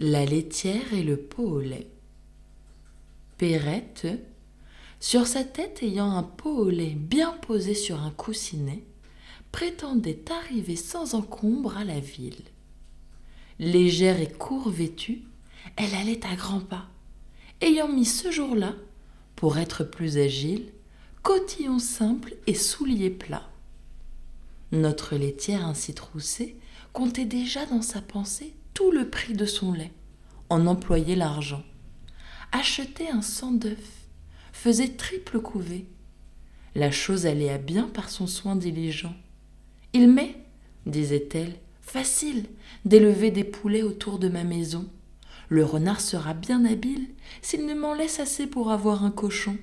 La laitière et le pot au lait. Perrette, sur sa tête ayant un pot au lait bien posé sur un coussinet, prétendait arriver sans encombre à la ville. Légère et court vêtue, elle allait à grands pas, ayant mis ce jour-là, pour être plus agile, cotillon simple et souliers plats. Notre laitière ainsi troussée comptait déjà dans sa pensée le prix de son lait, en employait l'argent. Acheter un sang d'œuf, faisait triple couvée. La chose allait à bien par son soin diligent. Il m'est, disait-elle, facile d'élever des poulets autour de ma maison. Le renard sera bien habile s'il ne m'en laisse assez pour avoir un cochon.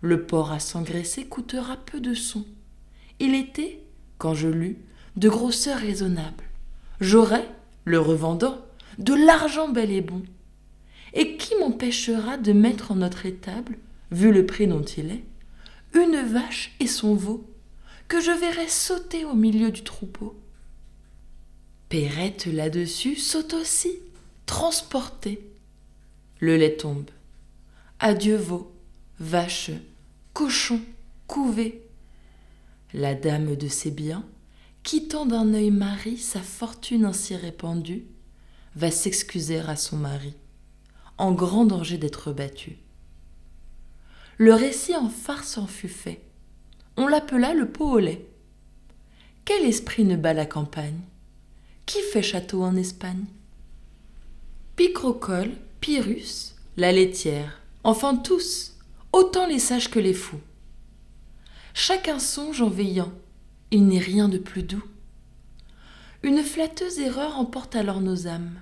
Le porc à s'engraisser coûtera peu de son. Il était, quand je lus, de grosseur raisonnable. J'aurai, le revendant, de l'argent bel et bon. Et qui m'empêchera de mettre en notre étable, vu le prix dont il est, une vache et son veau, que je verrai sauter au milieu du troupeau? Perrette là-dessus saute aussi, transportée. Le lait tombe. Adieu veau, vache, cochon, couvé. La dame de ses biens, quittant d'un œil mari sa fortune ainsi répandue, va s'excuser à son mari, en grand danger d'être battu. Le récit en farce en fut fait. On l'appela le pot au lait. Quel esprit ne bat la campagne? Qui fait château en Espagne? Picrocole, Pyrrhus, la laitière, enfin tous, autant les sages que les fous. Chacun songe en veillant, il n'est rien de plus doux. Une flatteuse erreur emporte alors nos âmes.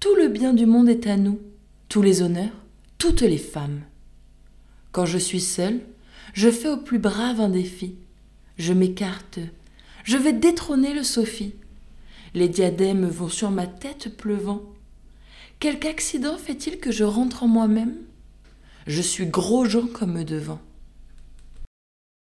Tout le bien du monde est à nous, tous les honneurs, toutes les femmes. Quand je suis seule, je fais au plus brave un défi. Je m'écarte, je vais détrôner le Sophie. Les diadèmes vont sur ma tête pleuvant. Quelque accident fait-il que je rentre en moi-même? Je suis gros gens comme devant.